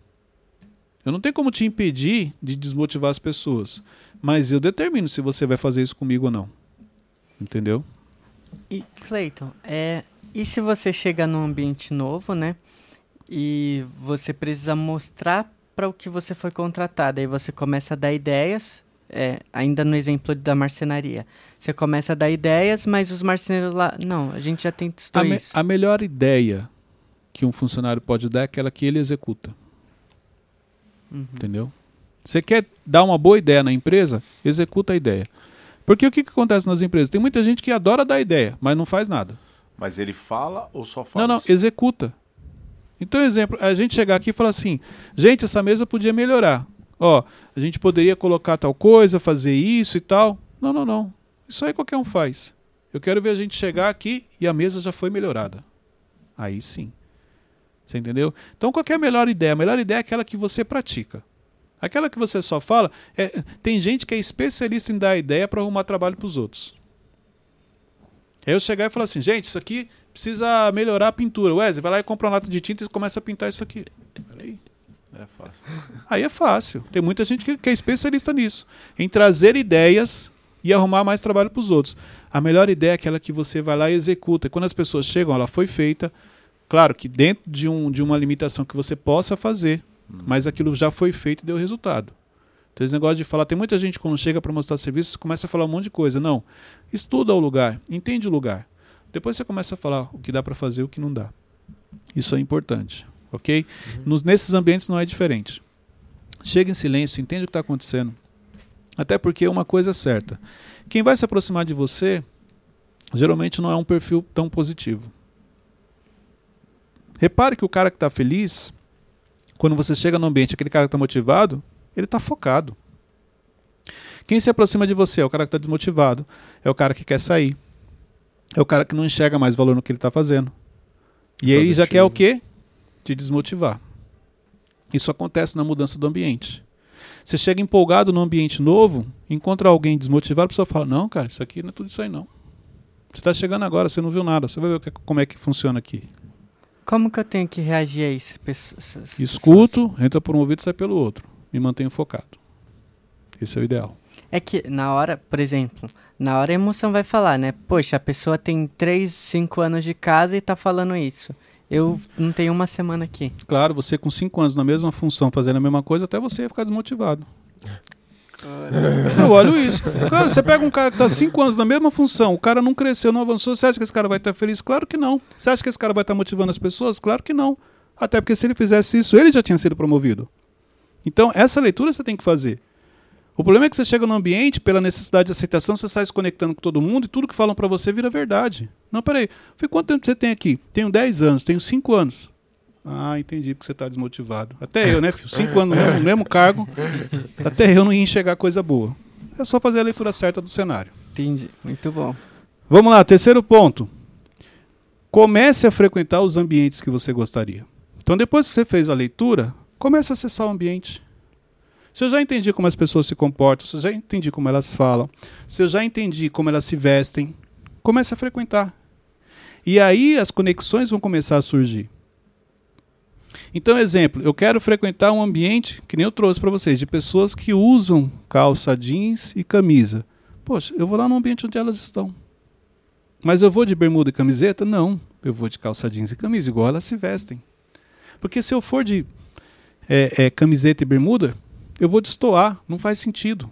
[SPEAKER 1] Eu não tenho como te impedir de desmotivar as pessoas, mas eu determino se você vai fazer isso comigo ou não. Entendeu?
[SPEAKER 2] E, Cleiton, é, e se você chega num ambiente novo, né? E você precisa mostrar para o que você foi contratado. Aí você começa a dar ideias, é, ainda no exemplo da marcenaria. Você começa a dar ideias, mas os marceneiros lá. Não, a gente já tem
[SPEAKER 1] me-
[SPEAKER 2] isso.
[SPEAKER 1] a melhor ideia que um funcionário pode dar é aquela que ele executa.
[SPEAKER 2] Uhum.
[SPEAKER 1] Entendeu? Você quer dar uma boa ideia na empresa? Executa a ideia. Porque o que, que acontece nas empresas? Tem muita gente que adora dar ideia, mas não faz nada.
[SPEAKER 4] Mas ele fala ou só faz?
[SPEAKER 1] Não, não, executa. Então, exemplo, a gente chegar aqui e falar assim: gente, essa mesa podia melhorar. Ó, a gente poderia colocar tal coisa, fazer isso e tal. Não, não, não. Isso aí qualquer um faz. Eu quero ver a gente chegar aqui e a mesa já foi melhorada. Aí sim. Você entendeu? Então, qual é a melhor ideia? A melhor ideia é aquela que você pratica. Aquela que você só fala. é- tem gente que é especialista em dar ideia para arrumar trabalho para os outros. Aí eu chegar e falar assim, gente, isso aqui precisa melhorar a pintura. Wesley, vai lá e compra uma lata de tinta e começa a pintar isso aqui. Peraí.
[SPEAKER 4] É fácil.
[SPEAKER 1] Aí é fácil. Tem muita gente que, que é especialista nisso. Em trazer ideias e arrumar mais trabalho para os outros. A melhor ideia é aquela que você vai lá e executa. E quando as pessoas chegam, ela foi feita. Claro que dentro de, um, de uma limitação que você possa fazer, mas aquilo já foi feito e deu resultado. Então, esse negócio de falar, tem muita gente quando chega para mostrar serviço, começa a falar um monte de coisa. Não. Estuda o lugar, entende o lugar. Depois você começa a falar o que dá para fazer e o que não dá. Isso é importante, ok? Nos, nesses ambientes não é diferente. Chega em silêncio, entende o que está acontecendo. Até porque uma coisa é certa: quem vai se aproximar de você geralmente não é um perfil tão positivo. Repare que o cara que está feliz, quando você chega no ambiente, aquele cara que está motivado, ele está focado. Quem se aproxima de você é o cara que está desmotivado, é o cara que quer sair, é o cara que não enxerga mais valor no que ele está fazendo. E aí já quer o quê? Te desmotivar. Isso acontece na mudança do ambiente. Você chega empolgado num ambiente novo, encontra alguém desmotivado, a pessoa fala: Não, cara, isso aqui não é tudo isso aí, não. Você está chegando agora, você não viu nada, você vai ver que- como é que funciona aqui.
[SPEAKER 2] Como que eu tenho que reagir a isso? pessoas?
[SPEAKER 1] Escuto, entra por um ouvido e sai pelo outro. Me mantenho focado. Esse é o ideal.
[SPEAKER 2] É que na hora, por exemplo, na hora a emoção vai falar, né? Poxa, a pessoa tem 3, 5 anos de casa e tá falando isso. Eu não tenho uma semana aqui.
[SPEAKER 1] Claro, você com cinco anos na mesma função, fazendo a mesma coisa, até você ia ficar desmotivado. Eu olho isso. Cara, você pega um cara que tá cinco anos na mesma função, o cara não cresceu, não avançou, você acha que esse cara vai estar feliz? Claro que não. Você acha que esse cara vai estar motivando as pessoas? Claro que não. Até porque se ele fizesse isso, ele já tinha sido promovido. Então, essa leitura você tem que fazer. O problema é que você chega no ambiente, pela necessidade de aceitação, você sai se conectando com todo mundo e tudo que falam pra você vira verdade. Não, peraí. Quanto tempo você tem aqui? Tenho 10 anos, tenho 5 anos. Ah, entendi porque você tá desmotivado. Até eu, né, filho? 5 anos no mesmo, no mesmo cargo, até eu não ia enxergar coisa boa. É só fazer a leitura certa do cenário.
[SPEAKER 2] Entendi. Muito bom.
[SPEAKER 1] Vamos lá, terceiro ponto. Comece a frequentar os ambientes que você gostaria. Então, depois que você fez a leitura, comece a acessar o ambiente. Se eu já entendi como as pessoas se comportam, se eu já entendi como elas falam, se eu já entendi como elas se vestem, comece a frequentar. E aí as conexões vão começar a surgir. Então, exemplo, eu quero frequentar um ambiente, que nem eu trouxe para vocês, de pessoas que usam calça jeans e camisa. Poxa, eu vou lá no ambiente onde elas estão. Mas eu vou de bermuda e camiseta? Não. Eu vou de calça jeans e camisa, igual elas se vestem. Porque se eu for de é, é, camiseta e bermuda, eu vou destoar, não faz sentido.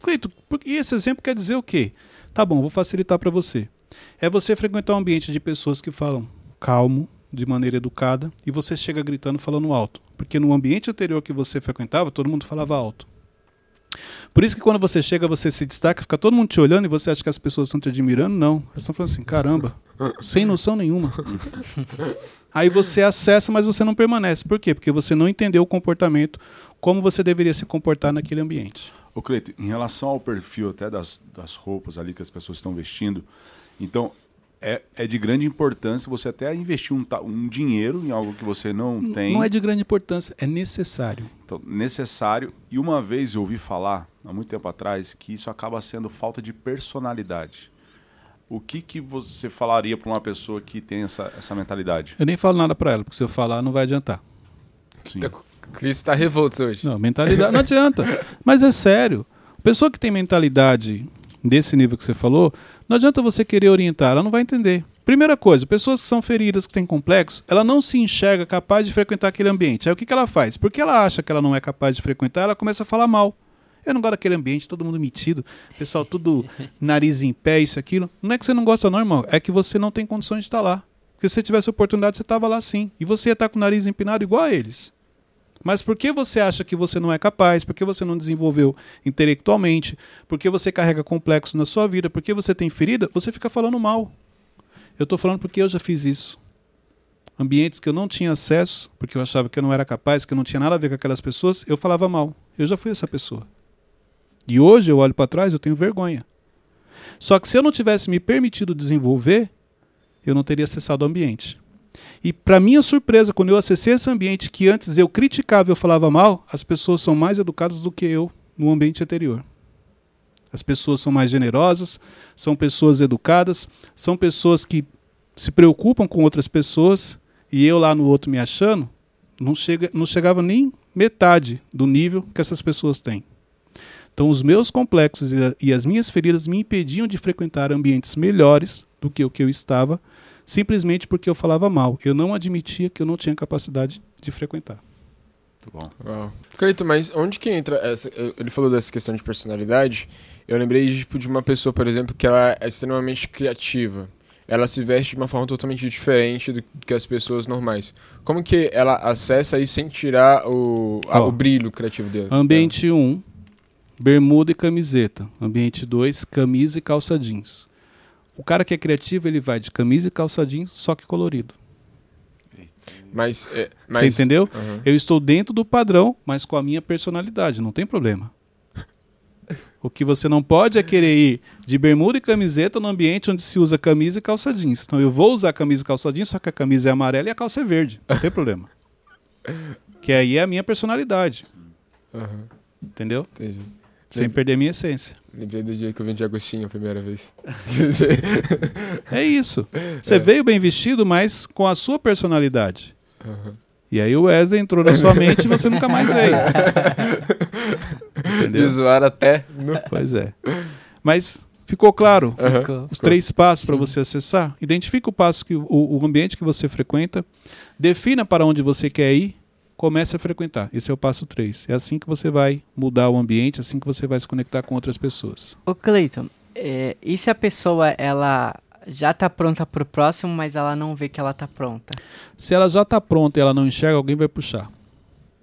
[SPEAKER 1] Cleito, porque esse exemplo quer dizer o quê? Tá bom, vou facilitar para você. É você frequentar um ambiente de pessoas que falam calmo, de maneira educada, e você chega gritando falando alto. Porque no ambiente anterior que você frequentava, todo mundo falava alto. Por isso que quando você chega, você se destaca, fica todo mundo te olhando e você acha que as pessoas estão te admirando. Não. Elas estão falando assim, caramba, sem noção nenhuma. Aí você acessa, mas você não permanece. Por quê? Porque você não entendeu o comportamento, como você deveria se comportar naquele ambiente.
[SPEAKER 4] Ô Cleito, em relação ao perfil até das, das roupas ali que as pessoas estão vestindo, então é, é de grande importância você até investir um, um dinheiro em algo que você não tem.
[SPEAKER 1] Não é de grande importância, é necessário.
[SPEAKER 4] Então, necessário. E uma vez eu ouvi falar, há muito tempo atrás, que isso acaba sendo falta de personalidade. O que, que você falaria para uma pessoa que tem essa, essa mentalidade?
[SPEAKER 1] Eu nem falo nada pra ela, porque se eu falar não vai adiantar.
[SPEAKER 4] Sim.
[SPEAKER 3] O Cris tá revolto hoje.
[SPEAKER 1] Não, mentalidade não adianta. Mas é sério. Pessoa que tem mentalidade desse nível que você falou, não adianta você querer orientar, ela não vai entender. Primeira coisa, pessoas que são feridas, que têm complexo, ela não se enxerga capaz de frequentar aquele ambiente. Aí o que, que ela faz? Porque ela acha que ela não é capaz de frequentar, ela começa a falar mal. Eu não gosto daquele ambiente, todo mundo metido, pessoal tudo nariz em pé, isso, aquilo. Não é que você não gosta, não, irmão. É que você não tem condições de estar lá. Porque se você tivesse oportunidade, você estava lá sim. E você ia estar com o nariz empinado igual a eles. Mas por que você acha que você não é capaz? Por que você não desenvolveu intelectualmente? Por que você carrega complexos na sua vida? Por que você tem ferida? Você fica falando mal. Eu estou falando porque eu já fiz isso. Ambientes que eu não tinha acesso, porque eu achava que eu não era capaz, que eu não tinha nada a ver com aquelas pessoas, eu falava mal. Eu já fui essa pessoa. E hoje eu olho para trás, eu tenho vergonha. Só que se eu não tivesse me permitido desenvolver, eu não teria acessado o ambiente. E para minha surpresa, quando eu acessei esse ambiente que antes eu criticava eu falava mal, as pessoas são mais educadas do que eu no ambiente anterior. As pessoas são mais generosas, são pessoas educadas, são pessoas que se preocupam com outras pessoas e eu lá no outro me achando, não, chega, não chegava nem metade do nível que essas pessoas têm. Então, os meus complexos e, e as minhas feridas me impediam de frequentar ambientes melhores do que o que eu estava, simplesmente porque eu falava mal. Eu não admitia que eu não tinha capacidade de frequentar.
[SPEAKER 4] Muito bom.
[SPEAKER 3] Uau. Cleito, mas onde que entra essa. Ele falou dessa questão de personalidade. Eu lembrei tipo, de uma pessoa, por exemplo, que ela é extremamente criativa. Ela se veste de uma forma totalmente diferente do que as pessoas normais. Como que ela acessa isso sem tirar o, a- o brilho criativo dele?
[SPEAKER 1] Ambiente 1, bermuda e camiseta. Ambiente 2, camisa e calça jeans. O cara que é criativo, ele vai de camisa e calça jeans, só que colorido.
[SPEAKER 3] Mas, é,
[SPEAKER 1] Você
[SPEAKER 3] mas
[SPEAKER 1] entendeu?
[SPEAKER 3] Aham.
[SPEAKER 1] Eu estou dentro do padrão, mas com a minha personalidade, não tem problema. O que você não pode é querer ir de bermuda e camiseta no ambiente onde se usa camisa e calça jeans. Então eu vou usar camisa e calça jeans, só que a camisa é amarela e a calça é verde. Não tem problema. Que aí é a minha personalidade.
[SPEAKER 3] Aham,
[SPEAKER 1] Entendeu?
[SPEAKER 3] entendi.
[SPEAKER 1] Sem perder a minha essência.
[SPEAKER 3] Lembrei do dia que eu vendi Agostinho a primeira vez.
[SPEAKER 1] É isso. Você veio bem vestido, mas com a sua personalidade.
[SPEAKER 3] Aham.
[SPEAKER 1] E aí o Wesley entrou na sua mente e você nunca mais veio. Entendeu?
[SPEAKER 3] zoaram até. no-
[SPEAKER 1] Pois é. Mas ficou claro.
[SPEAKER 2] Ficou.
[SPEAKER 1] os três passos para você acessar? Identifica o passo que o, o ambiente que você frequenta, defina para onde você quer ir, comece a frequentar. Esse é o passo 3. É assim que você vai mudar o ambiente, assim que você vai se conectar com outras pessoas.
[SPEAKER 2] Ô Cleiton, é, e se a pessoa ela já tá pronta pro próximo, mas ela não vê que ela tá pronta?
[SPEAKER 1] Se ela já está pronta e ela não enxerga, alguém vai puxar.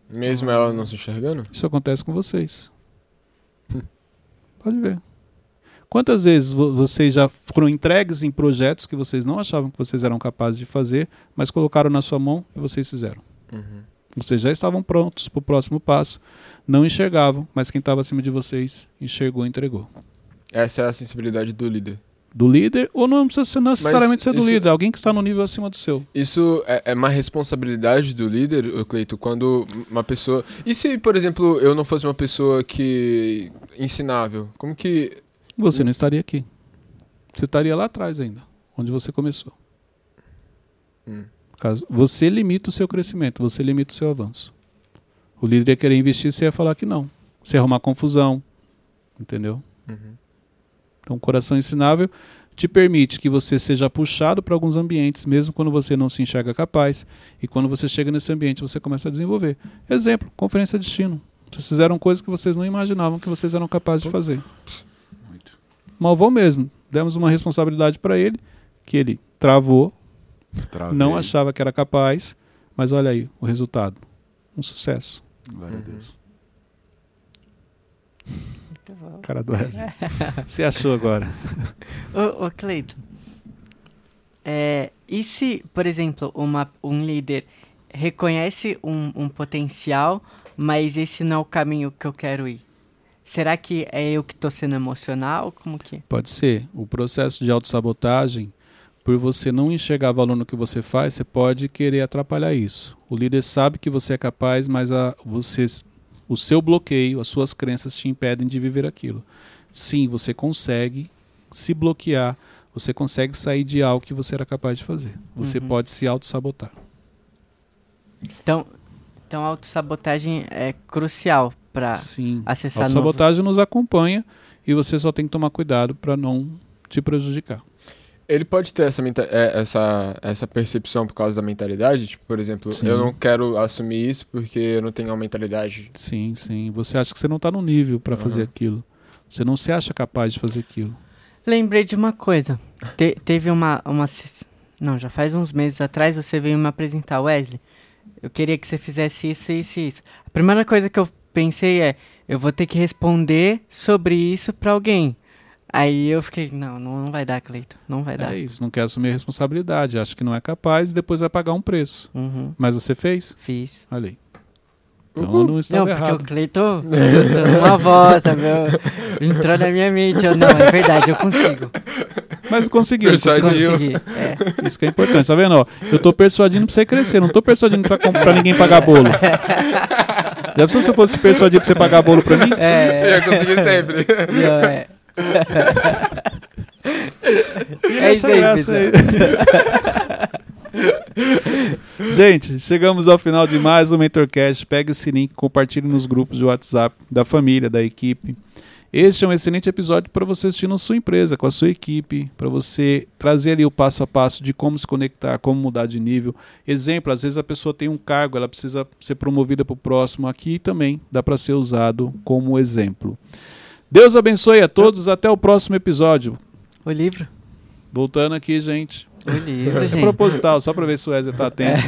[SPEAKER 3] Mesmo ela não se enxergando?
[SPEAKER 1] Isso acontece com vocês. Pode ver. Quantas vezes vo- vocês já foram entregues em projetos que vocês não achavam que vocês eram capazes de fazer, mas colocaram na sua mão e vocês fizeram?
[SPEAKER 3] Uhum.
[SPEAKER 1] Vocês já estavam prontos para o próximo passo, não enxergavam, mas quem estava acima de vocês enxergou e entregou.
[SPEAKER 3] Essa é a sensibilidade do líder.
[SPEAKER 1] Do líder, ou não precisa ser necessariamente ser do
[SPEAKER 3] isso-
[SPEAKER 1] líder, alguém que está no nível acima do seu.
[SPEAKER 3] Isso é, é uma responsabilidade do líder, Cleito, quando uma pessoa. E se, por exemplo, eu não fosse uma pessoa que. ensinável? Como que.
[SPEAKER 1] Você não estaria aqui. Você estaria lá atrás ainda, onde você começou.
[SPEAKER 3] Hum.
[SPEAKER 1] Caso- Você limita o seu crescimento, você limita o seu avanço. O líder ia querer investir, você ia falar que não. Você ia arrumar confusão. Entendeu?
[SPEAKER 3] Uhum.
[SPEAKER 1] Então, o coração ensinável te permite que você seja puxado para alguns ambientes, mesmo quando você não se enxerga capaz. E quando você chega nesse ambiente, você começa a desenvolver. Exemplo, conferência destino. Vocês fizeram coisas que vocês não imaginavam que vocês eram capazes de fazer.
[SPEAKER 4] Muito.
[SPEAKER 1] Malvão mesmo. Demos uma responsabilidade para ele, que ele travou,
[SPEAKER 4] Travei.
[SPEAKER 1] não achava que era capaz, mas olha aí o resultado. Um sucesso.
[SPEAKER 4] Glória a
[SPEAKER 3] Uhum.
[SPEAKER 4] Deus.
[SPEAKER 1] Cara do Wesley. Você achou agora?
[SPEAKER 2] Ô, ô Cleiton, é, e se, por exemplo, uma, um líder reconhece um, um potencial, mas esse não é o caminho que eu quero ir? Será que é eu que tô sendo emocional? Como que?
[SPEAKER 1] Pode ser. O processo de autossabotagem, por você não enxergar valor no que você faz, você pode querer atrapalhar isso. O líder sabe que você é capaz, mas a, vocês, o seu bloqueio, as suas crenças te impedem de viver aquilo. Sim, você consegue se bloquear, você consegue sair de algo que você era capaz de fazer. Você
[SPEAKER 2] Uhum.
[SPEAKER 1] pode se autossabotar.
[SPEAKER 2] Então, então a autossabotagem é crucial para
[SPEAKER 1] Sim. A
[SPEAKER 2] acessar novos...
[SPEAKER 1] autossabotagem nos acompanha e você só tem que tomar cuidado para não te prejudicar.
[SPEAKER 3] Ele pode ter essa, é, essa, essa percepção por causa da mentalidade? Tipo, por exemplo,
[SPEAKER 1] Sim.
[SPEAKER 3] eu não quero assumir isso porque eu não tenho uma mentalidade.
[SPEAKER 1] Sim, sim. Você acha que você não está no nível para fazer
[SPEAKER 3] Aham.
[SPEAKER 1] aquilo. Você não se acha capaz de fazer aquilo.
[SPEAKER 2] Lembrei de uma coisa. Te- teve uma, uma. Não, já faz uns meses atrás você veio me apresentar, Wesley. Eu queria que você fizesse isso, isso e isso. A primeira coisa que eu pensei é: eu vou ter que responder sobre isso pra alguém. Aí eu fiquei: não, não, não vai dar, Cleiton. Não vai dar.
[SPEAKER 1] É isso. Não quer assumir a responsabilidade. Acha que não é capaz e depois vai pagar um preço.
[SPEAKER 2] Uhum,
[SPEAKER 1] Mas você fez?
[SPEAKER 2] fiz.
[SPEAKER 1] Olha aí. Então
[SPEAKER 3] Uhul.
[SPEAKER 1] não
[SPEAKER 2] Não,
[SPEAKER 1] estava
[SPEAKER 2] porque
[SPEAKER 1] errado.
[SPEAKER 2] o Cleiton dando uma volta, meu. Entrou na minha mente. Eu, não, é verdade, eu consigo.
[SPEAKER 1] Mas conseguiu.
[SPEAKER 3] Persuadiu.
[SPEAKER 1] conseguiu.
[SPEAKER 2] Consegui. É.
[SPEAKER 1] Isso que é importante. Tá vendo? Ó, eu tô persuadindo pra você crescer. Não tô persuadindo pra, comp- pra ninguém pagar bolo. Já pensou se eu fosse te persuadir pra você pagar bolo pra mim?
[SPEAKER 3] Eu
[SPEAKER 2] É.
[SPEAKER 3] ia conseguir sempre.
[SPEAKER 2] Não, é. É isso aí, pessoal.
[SPEAKER 1] Gente, chegamos ao final de mais um Mentorcast. Pegue esse link, compartilhe nos grupos de WhatsApp da família, da equipe. Este é um excelente episódio para você assistir na sua empresa, com a sua equipe, para você trazer ali o passo a passo de como se conectar, como mudar de nível. Exemplo, às vezes a pessoa tem um cargo, ela precisa ser promovida para o próximo. Aqui também dá para ser usado como exemplo. Deus abençoe a todos, até o próximo episódio.
[SPEAKER 2] O livro.
[SPEAKER 1] Voltando aqui, gente.
[SPEAKER 2] O livro,
[SPEAKER 1] É
[SPEAKER 2] gente.
[SPEAKER 1] proposital, só para ver se o Wesley tá atento.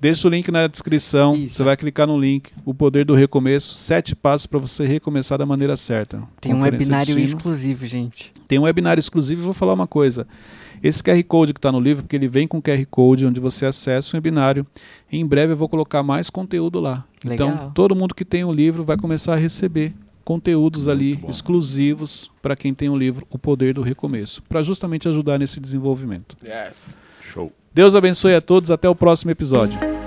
[SPEAKER 1] Deixa o link na descrição.
[SPEAKER 2] Isso.
[SPEAKER 1] Você vai clicar no link. O poder do recomeço. Sete passos para você recomeçar da maneira certa.
[SPEAKER 2] Tem um webinário exclusivo, gente.
[SPEAKER 1] Tem um webinário exclusivo e vou falar uma coisa. Esse QR Code que está no livro, porque ele vem com QR Code, onde você acessa o webinário. Em breve eu vou colocar mais conteúdo lá. Então,
[SPEAKER 2] Legal.
[SPEAKER 1] todo mundo que tem o livro vai começar a receber conteúdos ali
[SPEAKER 4] bom.
[SPEAKER 1] exclusivos para quem tem o livro O Poder do Recomeço, para justamente ajudar nesse desenvolvimento.
[SPEAKER 3] Yes.
[SPEAKER 4] Show.
[SPEAKER 1] Deus abençoe a todos, até o próximo episódio.